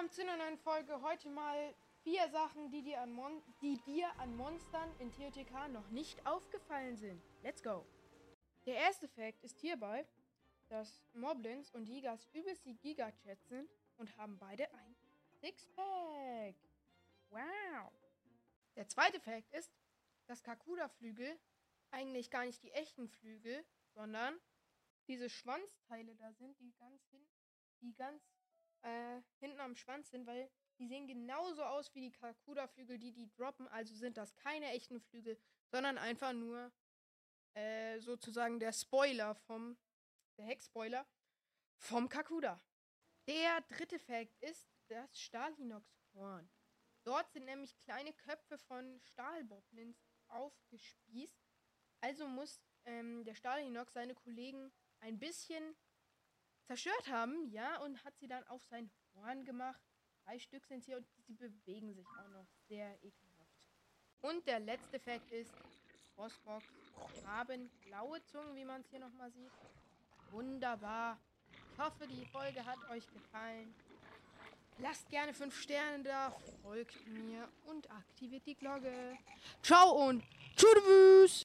neuen Folge. Heute mal vier Sachen, die dir, an Mon die dir an Monstern in TOTK noch nicht aufgefallen sind. Let's go! Der erste Fakt ist hierbei, dass Moblins und Gigas übelst die Giga-Chats sind und haben beide ein Sixpack. Wow! Der zweite Fakt ist, dass Kakuda-Flügel eigentlich gar nicht die echten Flügel, sondern diese Schwanzteile da sind, die ganz hin, die ganz äh, hinten am Schwanz sind, weil die sehen genauso aus wie die Kakuda-Flügel, die die droppen. Also sind das keine echten Flügel, sondern einfach nur äh, sozusagen der Spoiler vom, der Heckspoiler vom Kakuda. Der dritte Fact ist das Stahlhinox-Horn. Dort sind nämlich kleine Köpfe von Stahlboblins aufgespießt. Also muss ähm, der Stahlhinox seine Kollegen ein bisschen zerstört haben, ja, und hat sie dann auf sein Horn gemacht. Drei Stück sind hier und sie bewegen sich auch noch sehr ekelhaft. Und der letzte Fakt ist, Frostbox haben blaue Zungen, wie man es hier nochmal sieht. Wunderbar. Ich hoffe, die Folge hat euch gefallen. Lasst gerne 5 Sterne da, folgt mir und aktiviert die Glocke. Ciao und tschüss.